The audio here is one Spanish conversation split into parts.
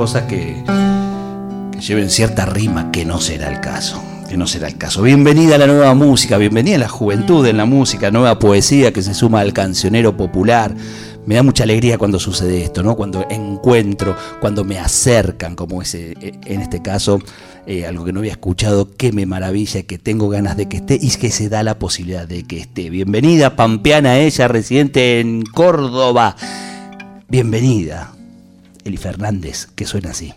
Cosas que, lleven cierta rima, que no será el caso. Que no será el caso. Bienvenida a la nueva música, bienvenida a la juventud en la música, nueva poesía que se suma al cancionero popular. Me da mucha alegría cuando sucede esto, ¿no? Cuando encuentro, cuando me acercan, como ese, en este caso, eh, algo que no había escuchado, que me maravilla, que tengo ganas de que esté y que se da la posibilidad de que esté. Bienvenida, Pampeana, ella residente en Córdoba. Bienvenida. Eli Fernández, que suena así.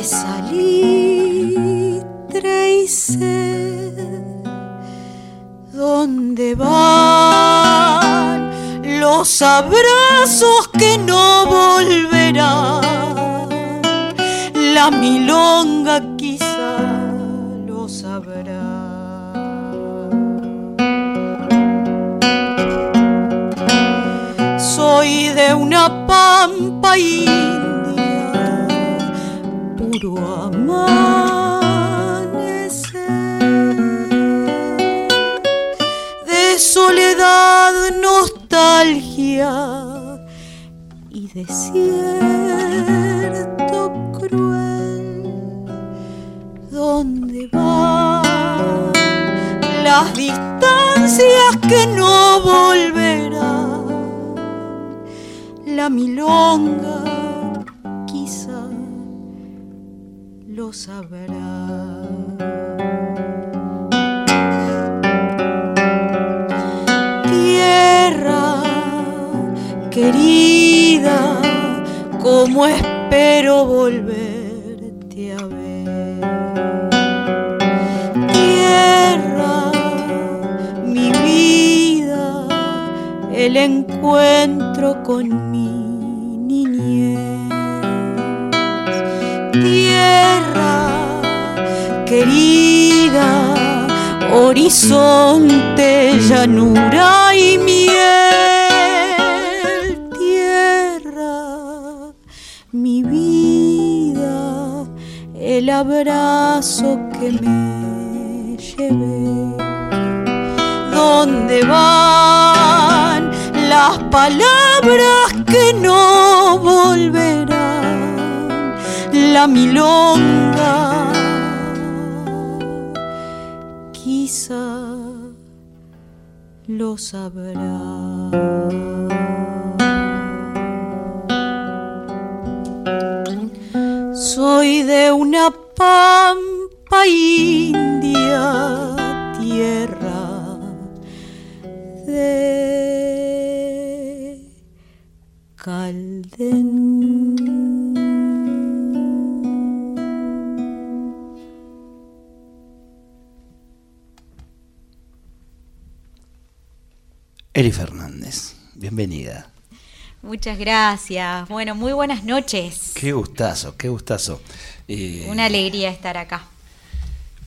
de salitre y sed, ¿dónde van los abrazos que no volverán? La milonga quizá lo sabrá. Soy de una pampa y oscuro amanecer. De soledad, nostalgia y desierto cruel donde van las distancias que no volverán la milonga lo sabrá. Tierra querida, como espero volverte a ver. Tierra, mi vida, el encuentro conmigo querida, horizonte, llanura y miel, tierra, mi vida, el abrazo que me llevé. ¿Dónde van las palabras que no volverán? La milonga lo sabrá. Soy de una pampa india, tierra de Calden. Eri Fernández, bienvenida. Muchas gracias. Bueno, muy buenas noches. Qué gustazo, qué gustazo. Eh, Una alegría estar acá.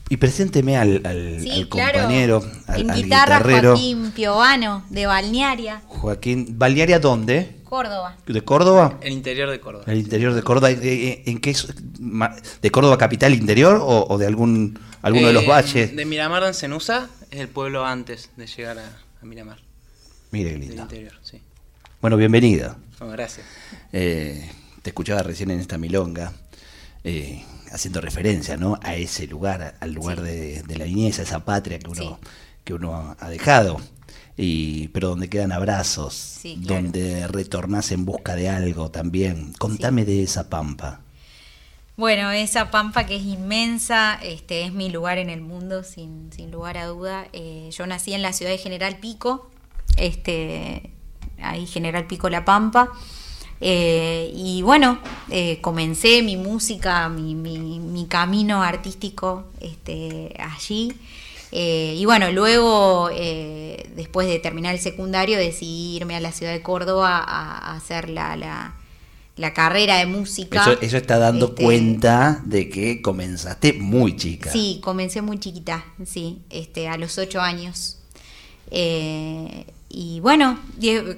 Y presénteme al, compañero, al, en guitarra, Joaquín Piovano, de Balnearia. Joaquín, ¿Balnearia dónde? Córdoba. ¿De Córdoba? El interior de Córdoba. El interior de Córdoba. Eh, eh, ¿En qué es? ¿De Córdoba capital interior o, de algún alguno de los valles? De Miramar en Cenusa, es el pueblo antes de llegar a, Miramar. Mire qué lindo. interior, sí. Bueno, bienvenida. gracias. Eh, te escuchaba recién en esta milonga, eh, haciendo referencia ¿no? a ese lugar, al lugar de, la niñez, a esa patria que uno, que uno ha dejado. Y, pero donde quedan abrazos, donde retornás en busca de algo también. Contame de esa pampa. Bueno, esa pampa que es inmensa, este, es mi lugar en el mundo, sin, sin lugar a duda. Eh, yo nací en la ciudad de General Pico, este, ahí General Pico La Pampa. Eh, y bueno, eh, comencé mi música, mi, mi, camino artístico este, allí. Eh, y bueno, luego, después de terminar el secundario, decidí irme a la ciudad de Córdoba a, hacer la, la, carrera de música. Eso, está dando este, cuenta de que comenzaste muy chica. Sí, comencé muy chiquita, sí, este, a los ocho años. Eh, y bueno,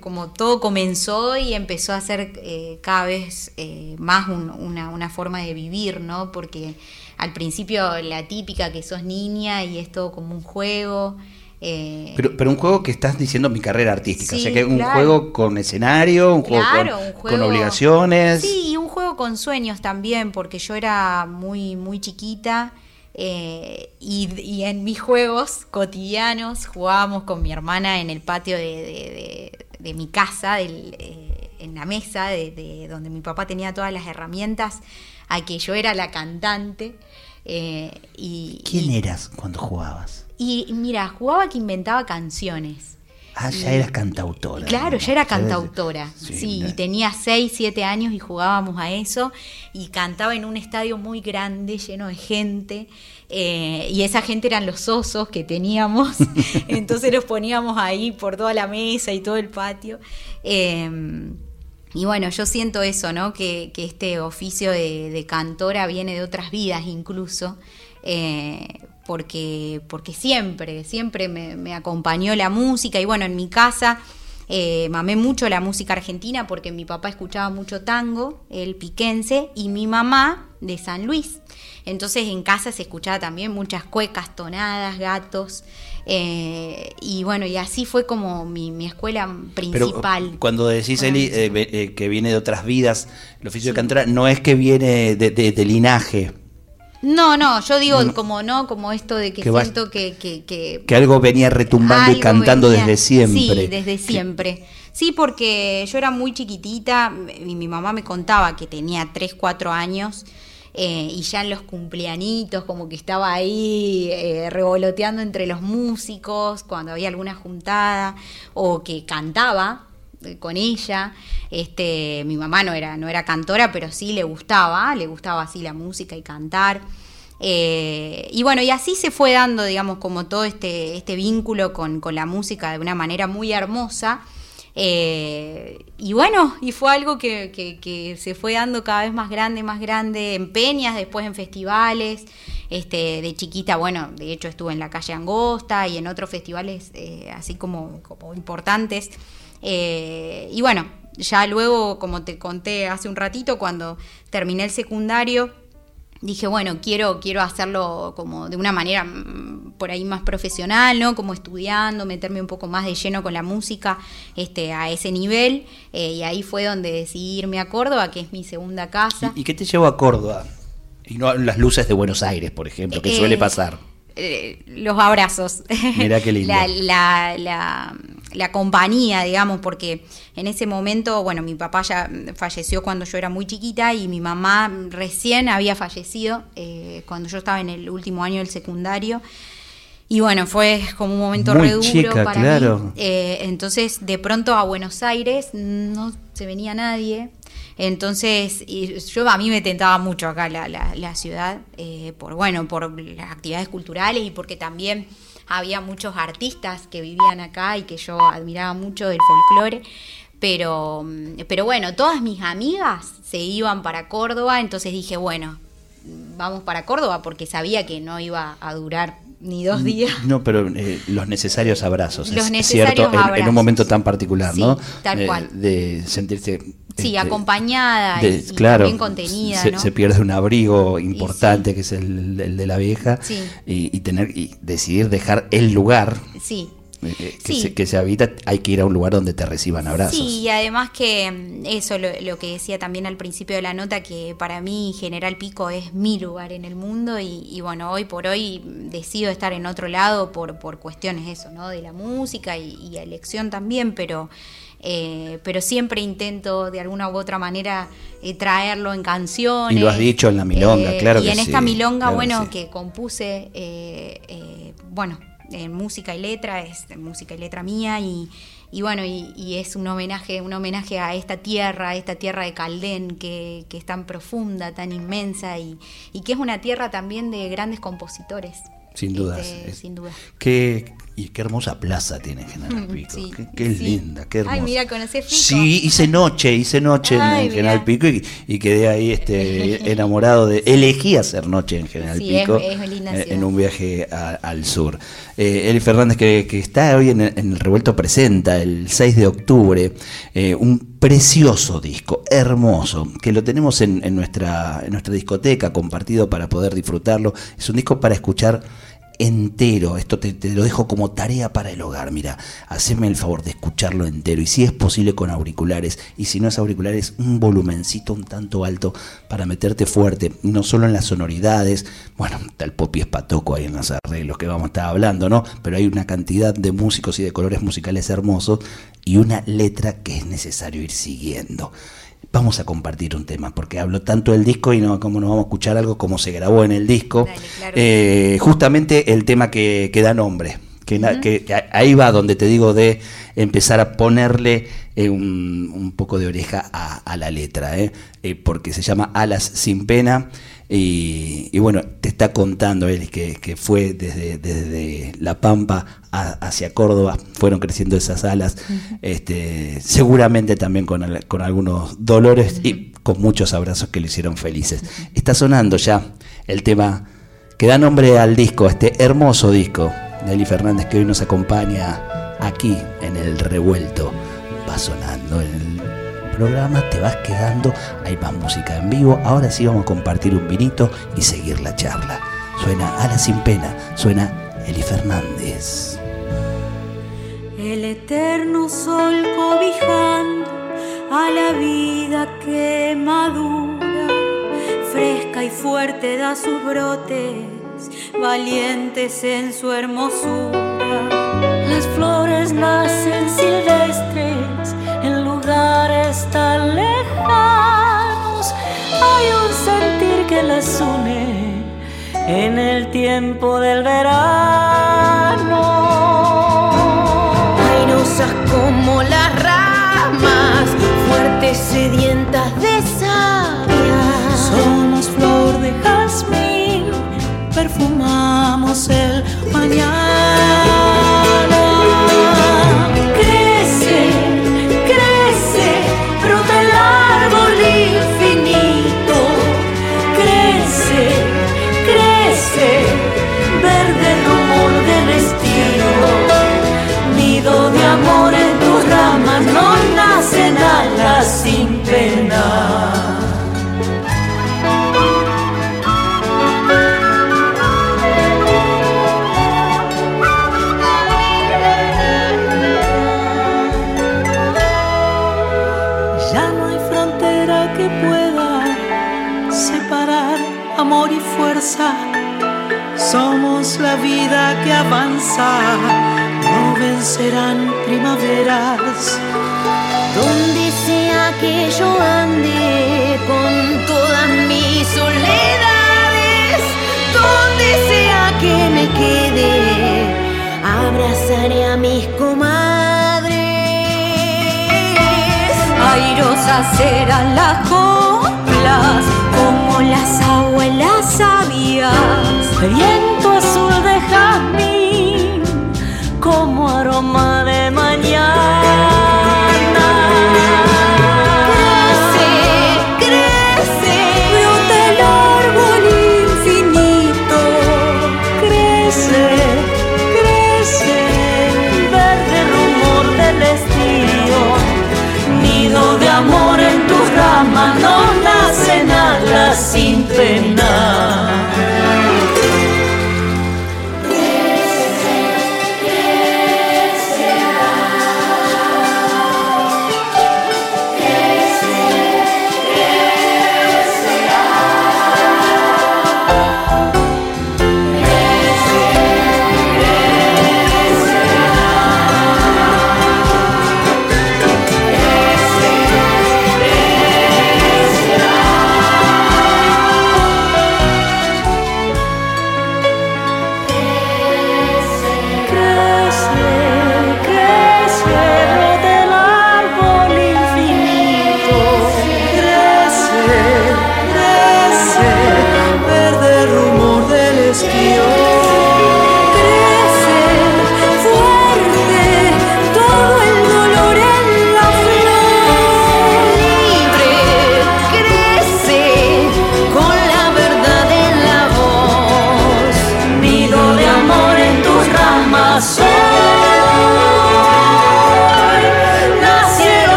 como todo comenzó y empezó a ser eh, cada vez eh, más una, forma de vivir, ¿no? Porque al principio la típica que sos niña y es todo como un juego. pero, pero un juego que estás diciendo mi carrera artística, o sea que un juego con escenario, un juego, con, obligaciones. Sí, y un juego con sueños también, porque yo era muy, muy chiquita eh, y, en mis juegos cotidianos jugábamos con mi hermana en el patio de, mi casa, eh, en la mesa de, donde mi papá tenía todas las herramientas, a que yo era la cantante. Eh, y, ¿Quién eras cuando jugabas? Y mira, jugaba que inventaba canciones. Ah, ya eras cantautora. Claro, ya era cantautora. Sí, y tenía 6, 7 años y jugábamos a eso. Y cantaba en un estadio muy grande, lleno de gente. Eh, y esa gente eran los osos que teníamos. Entonces los poníamos ahí por toda la mesa y todo el patio. Em, y bueno, yo siento eso, ¿no? Que, este oficio de, cantora viene de otras vidas incluso. Eh, porque, porque siempre, siempre me, acompañó la música y bueno, en mi casa eh, mamé mucho la música argentina porque mi papá escuchaba mucho tango, el piquense, y mi mamá de San Luis. Entonces en casa se escuchaba también muchas cuecas, tonadas, gatos. Eh, y bueno, y así fue como mi, escuela principal. cuando decís, Eli, eh, que viene de otras vidas, el oficio de cantora, no es que viene de linaje, no, no, yo digo como no, como esto de que, siento que, que, algo venía retumbando y cantando desde siempre. Sí, desde siempre. Sí, porque yo era muy chiquitita y mi mamá me contaba que tenía 3, 4 años eh, y ya en los cumpleanitos como que estaba ahí eh, revoloteando entre los músicos cuando había alguna juntada o que cantaba con ella. Este, mi mamá no era, no era cantora, pero sí le gustaba, le gustaba así la música y cantar. Eh, y bueno, y así se fue dando, digamos, como todo este, este vínculo con, la música de una manera muy hermosa. Eh, y bueno, y fue algo que, se fue dando cada vez más grande, más grande, en peñas, después en festivales. Este, de chiquita, bueno, de hecho estuve en la calle Angosta y en otros festivales eh, así como, como importantes. Eh, y bueno, ya luego, como te conté hace un ratito, cuando terminé el secundario, dije, bueno, quiero, quiero hacerlo como de una manera mm, por ahí más profesional, ¿no? Como estudiando, meterme un poco más de lleno con la música este, a ese nivel. Eh, y ahí fue donde decidí irme a Córdoba, que es mi segunda casa. ¿Y, qué te llevó a Córdoba? Y no las luces de Buenos Aires, por ejemplo, que suele eh, pasar. los abrazos. Mira qué lindo. la, la, la compañía, digamos, porque en ese momento, bueno, mi papá ya falleció cuando yo era muy chiquita y mi mamá recién había fallecido eh, cuando yo estaba en el último año del secundario. Y bueno, fue como un momento re duro para mí. Eh, entonces, de pronto a Buenos Aires no se venía nadie. Entonces, yo a mí me tentaba mucho acá la, la, ciudad, eh, por bueno, por las actividades culturales y porque también había muchos artistas que vivían acá y que yo admiraba mucho del folclore. Pero, pero bueno, todas mis amigas se iban para Córdoba, entonces dije, bueno, vamos para Córdoba porque sabía que no iba a durar ni dos mm, días. No, pero eh, los necesarios abrazos. Los es cierto, En, un momento tan particular, ¿no? Tal eh, cual. De sentirse. Sí, este, acompañada y, bien contenida. Se, se, pierde un abrigo importante que es el, de la vieja y, y, tener y decidir dejar el lugar. Sí eh, que, se, habita, hay que ir a un lugar donde te reciban abrazos. Sí, y además que mm, eso, lo, que decía también al principio de la nota, que para mí General Pico es mi lugar en el mundo y, bueno, hoy por hoy decido estar en otro lado por, por cuestiones eso, ¿no? De la música y, elección también, pero... Eh, pero siempre intento de alguna u otra manera eh, traerlo en canciones. Y lo has dicho en la milonga, claro. Y en esta milonga, bueno, que, compuse, bueno, en música y letra, es música y letra mía y, bueno, y, es un homenaje, un homenaje a esta tierra, a esta tierra de Caldén que, es tan profunda, tan inmensa y, y, que es una tierra también de grandes compositores. Sin dudas. Este, sin dudas. ¿Qué, y qué hermosa plaza tiene General Pico. qué, linda, qué hermosa. Ay, mira, conocí Pico. Sí, hice noche, hice noche en General Pico y, quedé ahí este, enamorado de. Elegí hacer noche en General Pico. Eh, en un viaje al sur. Eh, Eli Fernández, que, está hoy en el, Revuelto Presenta, el 6 de octubre, eh, un precioso disco, hermoso, que lo tenemos en, nuestra, en nuestra discoteca compartido para poder disfrutarlo. Es un disco para escuchar entero. Esto te, lo dejo como tarea para el hogar. Mira, haceme el favor de escucharlo entero. Y si es posible con auriculares. Y si no es auriculares, un volumencito un tanto alto para meterte fuerte. No solo en las sonoridades. Bueno, tal Popi Espatoco ahí en los arreglos que vamos a estar hablando, ¿no? Pero hay una cantidad de músicos y de colores musicales hermosos. Y una letra que es necesario ir siguiendo vamos a compartir un tema, porque hablo tanto del disco y no como nos vamos a escuchar algo como se grabó en el disco. Eh, justamente el tema que, que da nombre. Que, ahí va donde te digo de empezar a ponerle eh, un, poco de oreja a, la letra, ¿eh? porque se llama Alas sin pena y, bueno, te está contando él que, fue desde, desde, La Pampa hacia Córdoba, fueron creciendo esas alas, este, seguramente también con, con algunos dolores y con muchos abrazos que le hicieron felices. Está sonando ya el tema que da nombre al disco, este hermoso disco Eli Fernández que hoy nos acompaña aquí en el revuelto. Va sonando el programa, te vas quedando, hay más música en vivo, ahora sí vamos a compartir un vinito y seguir la charla. Suena Ala sin pena, suena Eli Fernández. El eterno sol cobijando a la vida que madura, fresca y fuerte da sus brotes, valientes en su hermosura. Las flores nacen silvestres en lugares tan lejanos. Hay un sentir que las une en el tiempo del verano. Airosas como las ramas, fuertes sedientas no vencerán primaveras. Donde sea que yo ande con todas mis soledades, donde sea que me quede, abrazaré a mis comadres. mentirosas eran las coplas, como las abuelas sabias. Viento azul de jazmín, como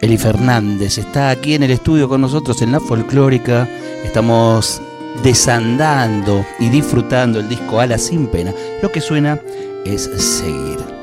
Eli Fernández está aquí en el estudio con nosotros en la folclórica. Estamos desandando y disfrutando el disco Ala sin pena. Lo que suena es seguir.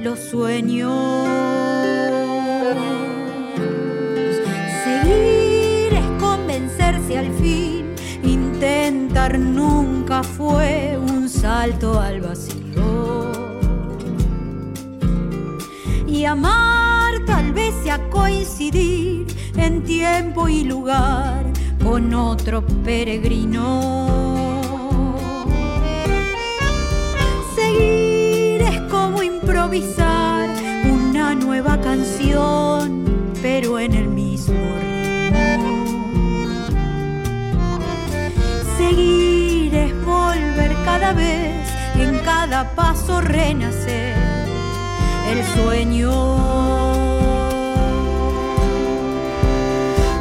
Los sueños. Seguir es convencerse al fin, intentar nunca fue un salto al vacío. Y amar tal vez sea coincidir en tiempo y lugar con otro peregrino. Pero en el mismo ritmo. Seguir es volver cada vez, en cada paso renacer el sueño.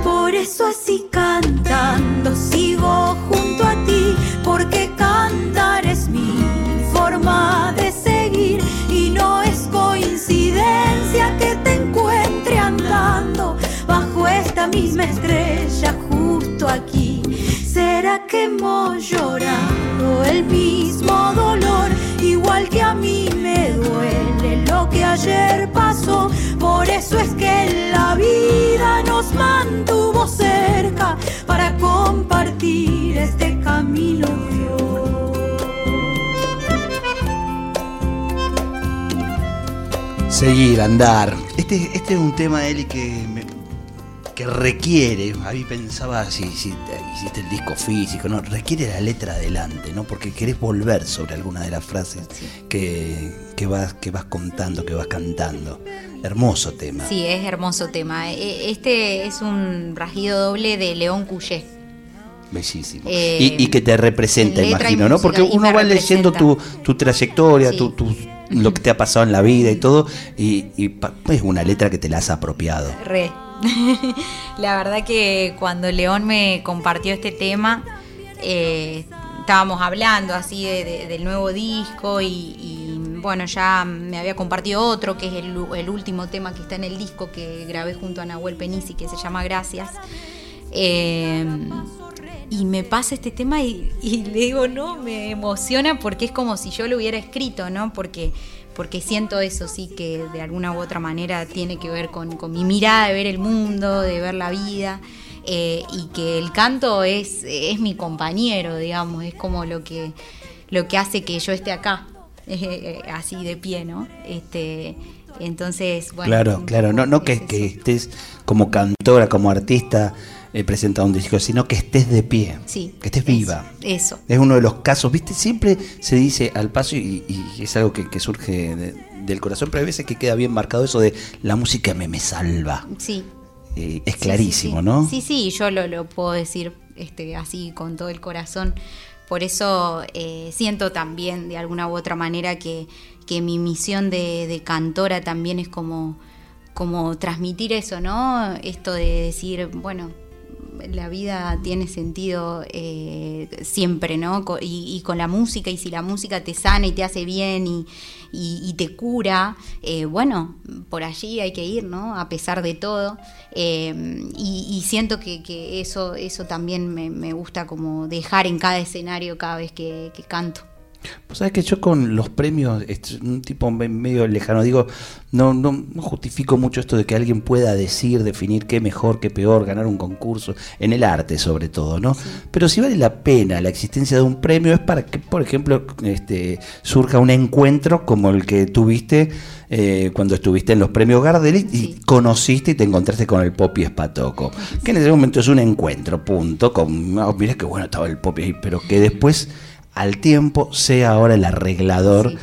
Por eso así cantando sigo junto a ti, porque misma estrella justo aquí. ¿Será que hemos llorado el mismo dolor? Igual que a mí me duele lo que ayer pasó. Por eso es que la vida nos mantuvo cerca para compartir este camino de. Seguir, andar. Este, este es un tema, Eli, que que requiere, ahí pensaba si, si te- hiciste el disco físico, ¿no? Requiere la letra adelante, ¿no? Porque querés volver sobre alguna de las frases que, que, vas, que vas contando, que vas cantando. Hermoso tema. Sí, es hermoso tema. E- Este es un rasguido doble de León Cuyé. Bellísimo. Eh, y, y que te representa, imagino, ¿no? música, Porque uno va leyendo tu, tu trayectoria, Sí. tu, tu- lo que te ha pasado en la vida y todo, y, y es una letra que te la has apropiado. Re. la verdad que cuando León me compartió este tema, eh, estábamos hablando así de- de- del nuevo disco y, bueno, ya me había compartido otro, que es el último tema que está en el disco que grabé junto a Nahuel Penisi, que se llama Gracias. Eh, y me pasa este tema y, y le digo, no, me emociona porque es como si yo lo hubiera escrito, ¿no? Porque, porque siento eso, sí, que de alguna u otra manera tiene que ver con, con mi mirada de ver el mundo, de ver la vida. eh, y que el canto es, es mi compañero, digamos, es como lo que, lo que hace que yo esté acá, eh, así de pie, ¿no? Este, entonces, bueno. claro, claro, no, no que, es que estés como cantora, como artista eh, presentando un disco, sino que estés de pie, Sí, que estés viva. Eso. Es uno de los casos, viste, siempre se dice al paso y, y es algo que, que surge de- del corazón, pero hay veces que queda bien marcado eso de la música me, me salva. Sí, Eh, es clarísimo, sí, sí. ¿no? Sí, sí, yo lo, lo puedo decir este, así con todo el corazón. Por eso eh, siento también de alguna u otra manera que, que mi misión de, de cantora también es como, como transmitir eso, ¿no? Esto de decir, bueno, la vida tiene sentido eh, siempre, ¿no? Y, y con la música, y si la música te sana y te hace bien y, y- te cura, eh, bueno, por allí hay que ir, ¿no? A pesar de todo. Eh, y, siento que, que eso, eso también me, gusta como dejar en cada escenario cada vez que canto. Vos sabés que yo con los premios, es un tipo me- medio lejano, digo, no, no, no justifico mucho esto de que alguien pueda decir, definir qué mejor, qué peor, ganar un concurso, en el arte sobre todo, ¿no? Pero si vale la pena la existencia de un premio es para que, por ejemplo, este, surja un encuentro como el que tuviste eh, cuando estuviste en los premios Gardel y Sí. conociste y te encontraste con el Popi Espatoco, que en ese momento es un encuentro, punto, con, oh, mira qué bueno estaba el Popi ahí, pero que después al tiempo sea ahora el arreglador Sí.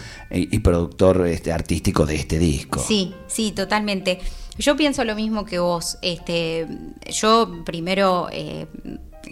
y, y productor este, artístico de este disco. Sí, sí, totalmente. Yo pienso lo mismo que vos. Este, yo primero eh,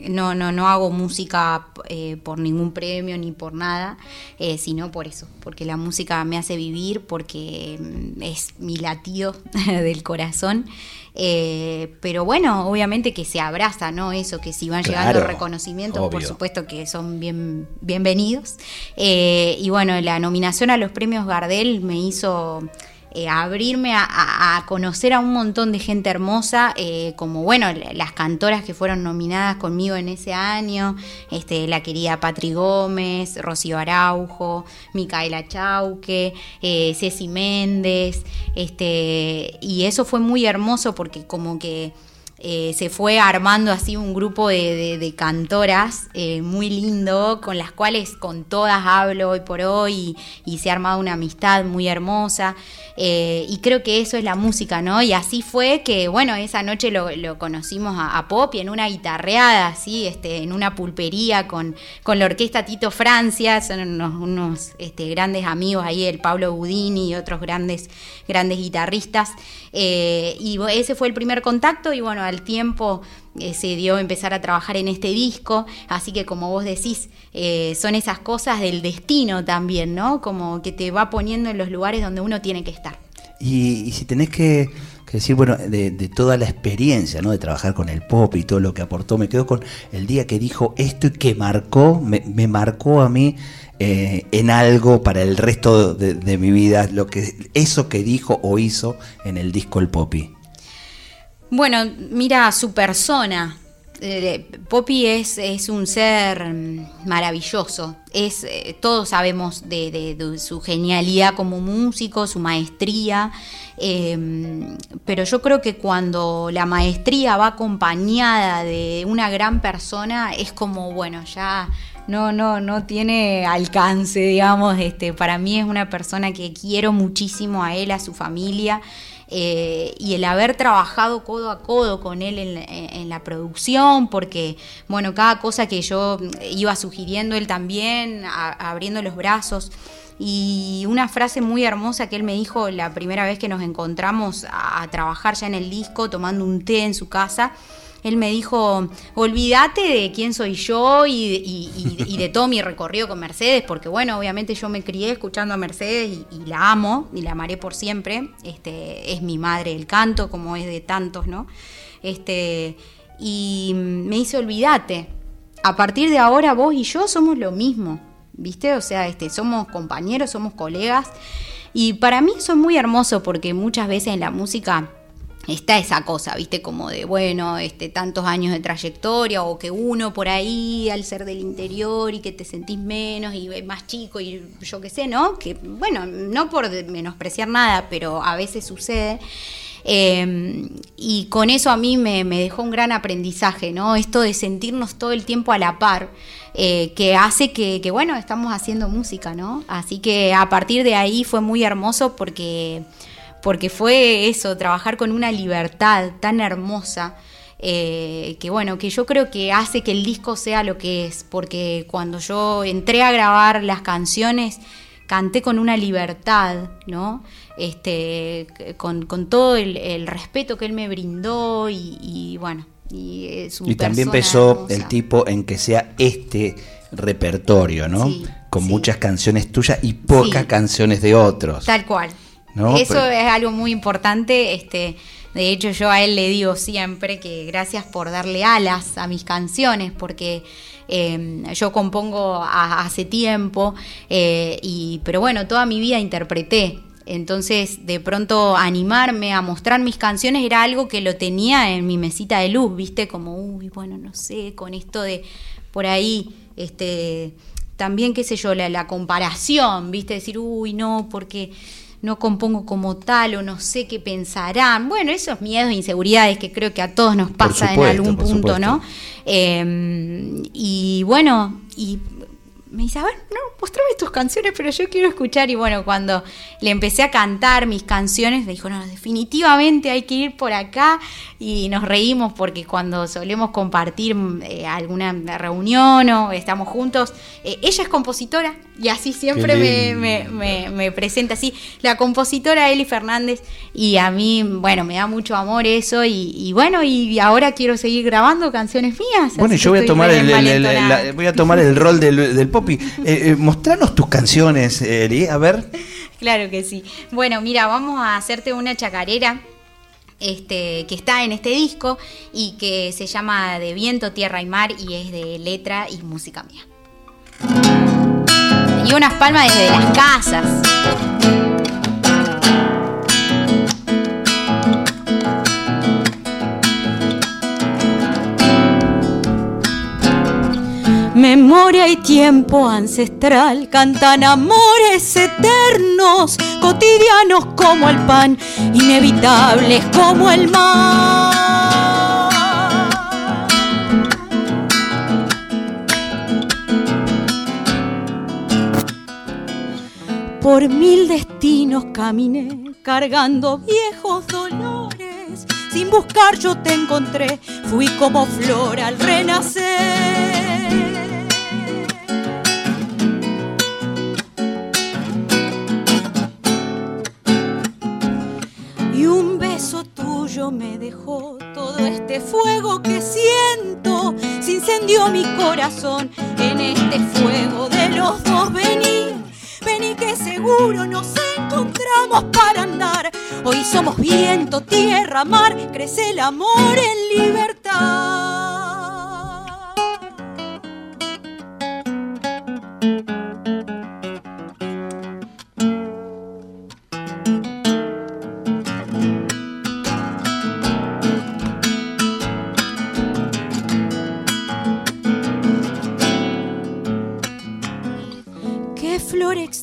no, no, no hago música eh, por ningún premio ni por nada, eh, sino por eso, porque la música me hace vivir, porque mm, es mi latido del corazón. Eh, pero bueno, obviamente que se abraza, ¿no? Eso, que si van llegando reconocimientos, por supuesto que son bien, bienvenidos. Y bueno, la nominación a los premios Gardel me hizo eh, abrirme a, conocer a un montón de gente hermosa, eh, como bueno, la- las cantoras que fueron nominadas conmigo en ese año, este, la querida Patri Gómez, Rocío Araujo, Micaela Chauque, eh, Ceci Méndez, este, y eso fue muy hermoso porque como que eh, se fue armando así un grupo de, cantoras eh, muy lindo, con las cuales con todas hablo hoy por hoy y, y se ha armado una amistad muy hermosa. eh, y creo que eso es la música, ¿no? Y así fue que, bueno, esa noche lo, conocimos a, a Poppy en una guitarreada, así, este, en una pulpería con, con la orquesta Tito Francia, son unos, este, grandes amigos ahí, el Pablo Budini y otros grandes, grandes guitarristas. Y ese fue el primer contacto y bueno, al tiempo eh, se dio empezar a trabajar en este disco, así que como vos decís, eh, son esas cosas del destino también, ¿no? Como que te va poniendo en los lugares donde uno tiene que estar. Y, si tenés que, que decir, bueno, de, toda la experiencia, ¿no? De trabajar con el pop y todo lo que aportó, me quedo con el día que dijo esto y que marcó, me, me marcó a mí eh, en algo para el resto de, de mi vida, lo que, eso que dijo o hizo en el disco El Popi. Bueno, mira, su persona. Eh, Poppy es, es un ser mm, maravilloso. Es, eh, todos sabemos de, su genialidad como músico, su maestría. eh, pero yo creo que cuando la maestría va acompañada de una gran persona, es como, bueno, ya no, no, no tiene alcance, digamos. Este, para mí es una persona que quiero muchísimo a él, a su familia. Eh, y el haber trabajado codo a codo con él en, la producción, porque, bueno, cada cosa que yo iba sugiriendo, él también, abriendo los brazos. Y una frase muy hermosa que él me dijo la primera vez que nos encontramos a trabajar ya en el disco, tomando un té en su casa, él me dijo, olvídate de quién soy yo y, de todo mi recorrido con Mercedes, porque bueno, obviamente yo me crié escuchando a Mercedes y, la amo y la amaré por siempre. Este, es mi madre el canto, como es de tantos, ¿no? Este, y me dice, olvídate, a partir de ahora vos y yo somos lo mismo, ¿viste? O sea, este, somos compañeros, somos colegas. Y para mí eso es muy hermoso porque muchas veces en la música está esa cosa, ¿viste? Como de, bueno, este, tantos años de trayectoria o que uno por ahí al ser del interior y que te sentís menos y más chico y yo qué sé, ¿no? Que, bueno, no por menospreciar nada, pero a veces sucede. Em, y con eso a mí me, dejó un gran aprendizaje, ¿no? Esto de sentirnos todo el tiempo a la par, eh, que hace que, que, bueno, estamos haciendo música, ¿no? Así que a partir de ahí fue muy hermoso porque porque fue eso, trabajar con una libertad tan hermosa. Eh, que bueno, que yo creo que hace que el disco sea lo que es, porque cuando yo entré a grabar las canciones, canté con una libertad, ¿no? Este, con, todo el, respeto que él me brindó y, bueno. Y, eh, también pensó el tipo en que sea este repertorio, ¿no? con muchas canciones tuyas y pocas canciones de otros. Tal cual, eso es algo muy importante. Este, de hecho, yo a él le digo siempre que gracias por darle alas a mis canciones, porque em, yo compongo hace tiempo, eh, y, pero bueno, toda mi vida interpreté. Entonces, de pronto animarme a mostrar mis canciones era algo que lo tenía en mi mesita de luz, ¿viste? Como, uy, bueno, no sé, con esto de por ahí, este, también, qué sé yo, la, la comparación, ¿viste? Decir, uy, no, porque no compongo como tal o no sé qué pensarán. Bueno, esos miedos e inseguridades que creo que a todos nos pasa en algún punto, ¿no? Em, y bueno, y me dice, a ver, no, mostrame tus canciones, pero yo quiero escuchar. Y bueno, cuando le empecé a cantar mis canciones, me dijo, no, definitivamente hay que ir por acá. Y nos reímos porque cuando solemos compartir eh, alguna reunión o estamos juntos, eh, ella es compositora y así siempre me, presenta así. La compositora Eli Fernández y a mí, bueno, me da mucho amor eso y, bueno, y ahora quiero seguir grabando canciones mías. Bueno, yo voy a, tomar el, voy a tomar el rol del, del Poppy. Eh, eh, mostranos tus canciones, Eli, a ver. Claro que sí. Bueno, mira, vamos a hacerte una chacarera. Este, que está en este disco y que se llama De viento, tierra y mar y es de letra y música mía. Y unas palmas desde las casas. Memoria y tiempo ancestral cantan amores eternos, cotidianos como el pan, inevitables como el mar. Por mil destinos caminé cargando viejos dolores. Sin buscar yo te encontré, fui como flor al renacer. Me dejó todo este fuego que siento, se incendió mi corazón en este fuego de los dos. Vení, vení que seguro nos encontramos para andar. Hoy somos viento, tierra, mar, crece el amor en libertad.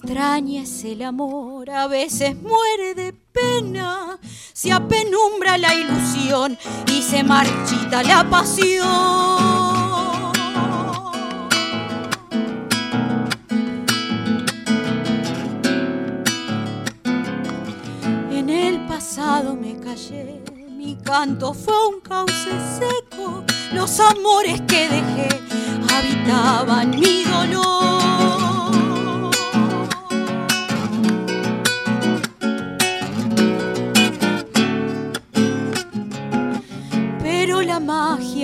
extraña el amor, a veces muere de pena, se apenumbra la ilusión y se marchita la pasión. En el pasado me callé, mi canto fue un cauce seco, los amores que dejé habitaban mi dolor.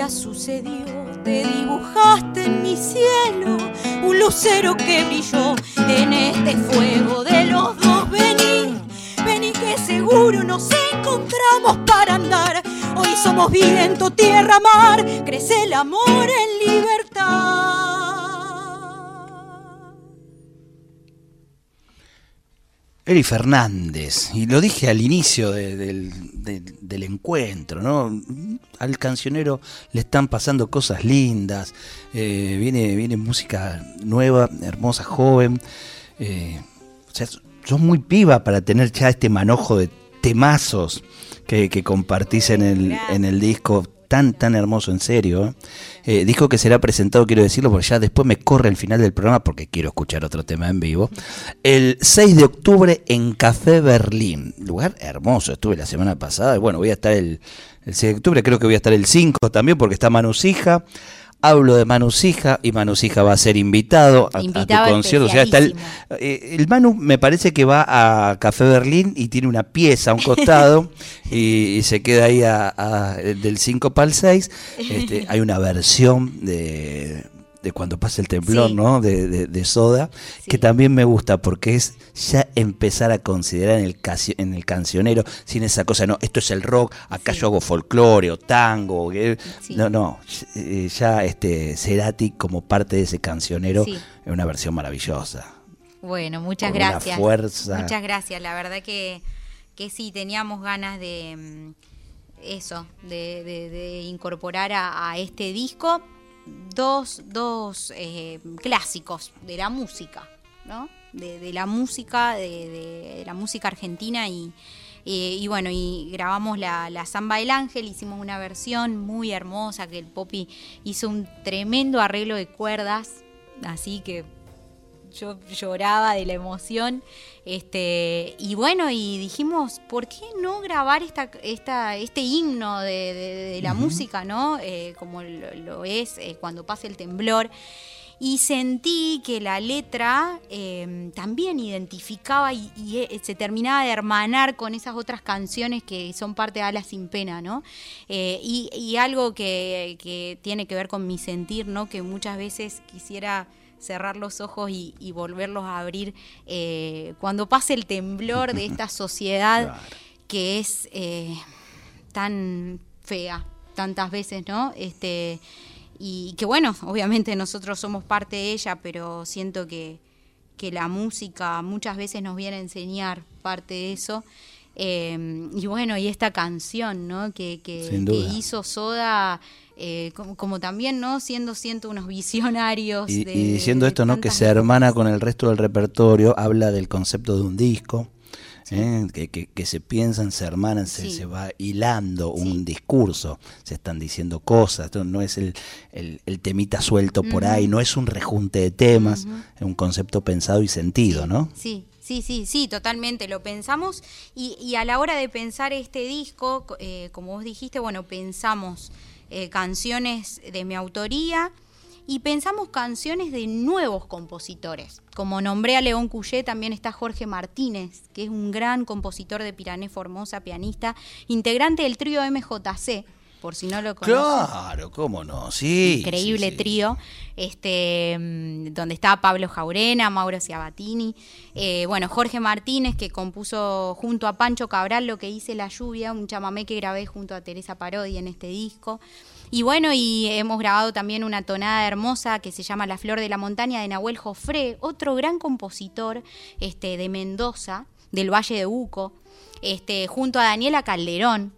Sucedió, te dibujaste en mi cielo un lucero que brilló en este fuego de los dos. Vení, vení que seguro nos encontramos para andar. Hoy somos viento, tierra, mar, crece el amor en libertad. Eri Fernández, y lo dije al inicio de- del, del- del encuentro, ¿no? Al cancionero le están pasando cosas lindas, eh, viene, viene música nueva, hermosa, joven. eh, o sea, sos muy piba para tener ya este manojo de temazos que, que compartís en el, en el disco tan, tan hermoso, en serio. ¿eh? Eh, disco que será presentado, quiero decirlo, porque ya después me corre el final del programa porque quiero escuchar otro tema en vivo. El 6 de octubre en Café Berlín, lugar hermoso, estuve la semana pasada, y bueno, voy a estar el, el 6 de octubre, creo que voy a estar el 5 también porque está Manusija. Hablo de Manusija y Manusija va a ser invitado a, tu concierto. O sea, está el, eh, el Manu me parece que va a Café Berlín y tiene una pieza a un costado y, y se queda ahí a- a- del 5 para el 6. Este, hay una versión de, de cuando pasa el temblor, Sí. ¿no? De, de- de Soda, Sí. que también me gusta porque es ya empezar a considerar en el, en el cancionero sin esa cosa, no, esto es el rock, acá Sí. yo hago folclore o tango. No, no, eh, ya este Cerati como parte de ese cancionero es una versión maravillosa. Bueno, muchas Con una gracias. fuerza. Muchas gracias. La verdad que, que sí, teníamos ganas de mm, eso, de, de- de incorporar a, a este disco dos, dos eh, clásicos de la música, ¿no? De, la música, de, la música argentina y, y- y bueno, y grabamos la, la Samba del Ángel, hicimos una versión muy hermosa que el Popi hizo un tremendo arreglo de cuerdas, así que yo lloraba de la emoción. Este, y bueno, y dijimos, ¿por qué no grabar esta, esta, este himno de, de- de la música, ¿no? Eh, como lo, lo es eh, cuando pasa el temblor. Y sentí que la letra eh, también identificaba y, y, eh, se terminaba de hermanar con esas otras canciones que son parte de Alas sin Pena, ¿no? Y, y algo que, que tiene que ver con mi sentir, ¿no? Que muchas veces quisiera cerrar los ojos y, y volverlos a abrir eh, cuando pase el temblor de esta sociedad Claro. que es eh, tan fea tantas veces, ¿no? Este, y que bueno, obviamente nosotros somos parte de ella, pero siento que, que la música muchas veces nos viene a enseñar parte de eso. Eh, y bueno, y esta canción, ¿no? Que, que, hizo Soda, eh, como, como también, ¿no? Siendo, siento unos visionarios. Y, de- y diciendo esto, ¿no? Que se hermana con el resto del repertorio, habla del concepto de un disco, ¿eh? que, que- que se piensan, se hermanan, se, Sí. se va hilando un discurso, se están diciendo cosas, esto no es el, el- el temita suelto por ahí, no es un rejunte de temas, es un concepto pensado y sentido, ¿no? Sí, sí, sí, sí, totalmente. Lo pensamos y, a la hora de pensar este disco, co- eh, como vos dijiste, bueno, pensamos eh, canciones de mi autoría y pensamos canciones de nuevos compositores. Como nombré a León Cuyé, también está Jorge Martínez, que es un gran compositor de Pirané Formosa, pianista, integrante del trío MJC, por si no lo conocen Claro, cómo no, sí. increíble sí, sí. trío, este, mm, donde está Pablo Jaurena, Mauro Ciabatini, eh, bueno, Jorge Martínez, que compuso junto a Pancho Cabral lo que hice La Lluvia, un chamamé que grabé junto a Teresa Parodi en este disco. Y bueno, y hemos grabado también una tonada hermosa que se llama La Flor de la Montaña de Nahuel Jofré, otro gran compositor este, de Mendoza, del Valle de Uco, este, junto a Daniela Calderón,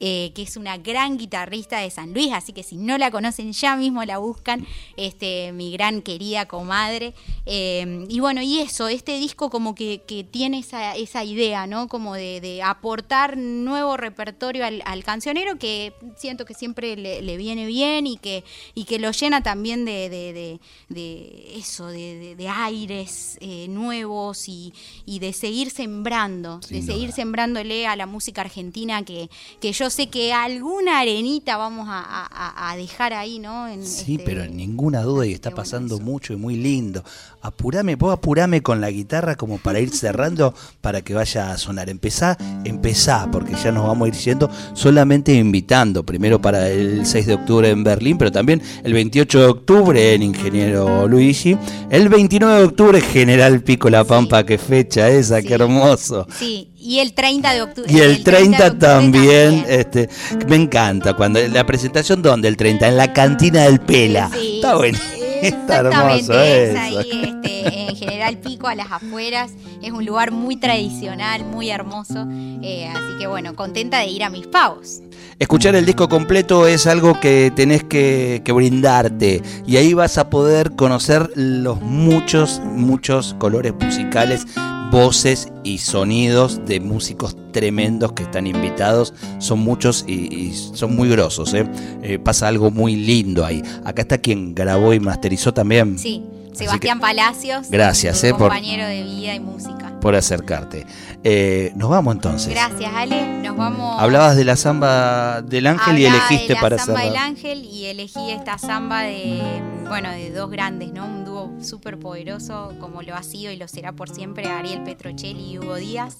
eh, que es una gran guitarrista de San Luis, así que si no la conocen ya mismo la buscan, este, mi gran querida comadre. Eh, y bueno, y eso, este disco como que, que tiene esa, esa, idea, ¿no? Como de, de aportar nuevo repertorio al, al, cancionero que siento que siempre le, le, viene bien y que, y que lo llena también de, de, de eso, de, aires eh, nuevos y, y, de seguir sembrando, Sin de duda. seguir sembrándole a la música argentina que, que yo sé que alguna arenita vamos a, a, a dejar ahí, ¿no? En sí, este, pero en ninguna duda y está pasando bueno mucho y muy lindo. Apurame, vos apurame con la guitarra como para ir cerrando para que vaya a sonar. Empezá, empezá, porque ya nos vamos a ir yendo solamente invitando, primero para el 6 de octubre en Berlín, pero también el 28 de octubre en Ingeniero Luigi, el 29 de octubre General Pico La Pampa, sí. qué fecha esa, sí. qué hermoso. Sí, y el 30 de octubre. Y el, el 30, 30 también, también, Este, me encanta, cuando la presentación, ¿dónde? El 30, en la cantina del Pela. Sí. Está bueno. Está hermoso es eso. ahí este, en General Pico a las afueras. Es un lugar muy tradicional, muy hermoso. Eh, así que bueno, contenta de ir a mis pavos. Escuchar el disco completo es algo que tenés que, que, brindarte y ahí vas a poder conocer los muchos, muchos colores musicales, voces y sonidos de músicos tremendos que están invitados. Son muchos y, y son muy grosos. ¿eh? Eh, pasa algo muy lindo ahí. Acá está quien grabó y masterizó también. Sí, Sebastián que, Palacios. Gracias, eh, compañero por, de vida y música. Por acercarte. Eh, nos vamos entonces. Gracias, Ale. Nos vamos. Hablabas de la samba del ángel Hablaba y elegiste de la para samba del ángel y elegí esta samba de, bueno, de dos grandes, ¿no? Un dúo súper poderoso como lo ha sido y lo será por siempre Ariel Petrocelli y Hugo Díaz.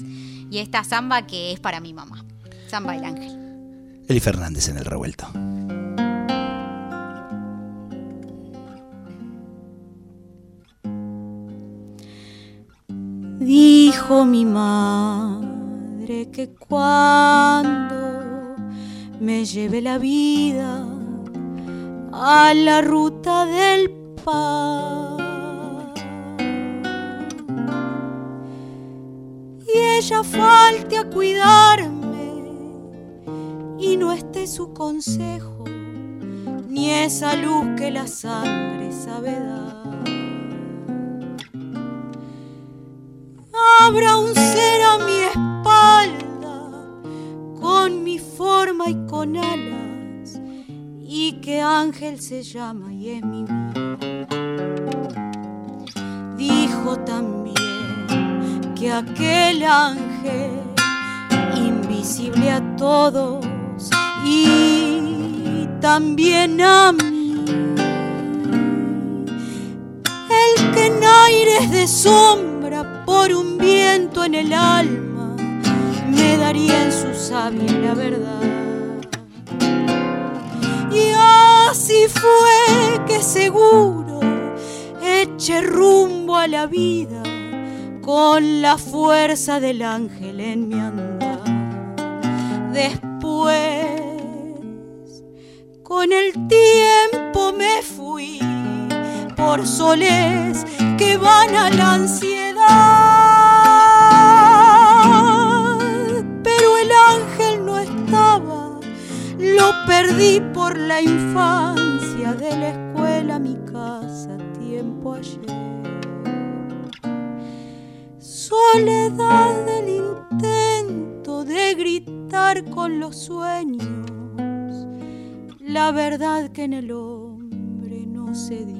Y esta samba que es para mi mamá. Samba del ángel. Eli Fernández en el revuelto. Dijo mi madre que cuando me lleve la vida a la ruta del pan y ella falte a cuidarme y no esté su consejo ni esa luz que la sangre sabe dar. Habrá un ser a mi espalda con mi forma y con alas y que ángel se llama y es mi vida. Dijo también que aquel ángel invisible a todos y también a mí el que en aires de sombra en el alma me daría en su sabia la verdad. Y así fue que seguro eché rumbo a la vida con la fuerza del ángel en mi andar. Después, con el tiempo me fui por soles que van a la por la infancia de la escuela mi casa tiempo ayer. Soledad del intento de gritar con los sueños, la verdad que en el hombre no se dio.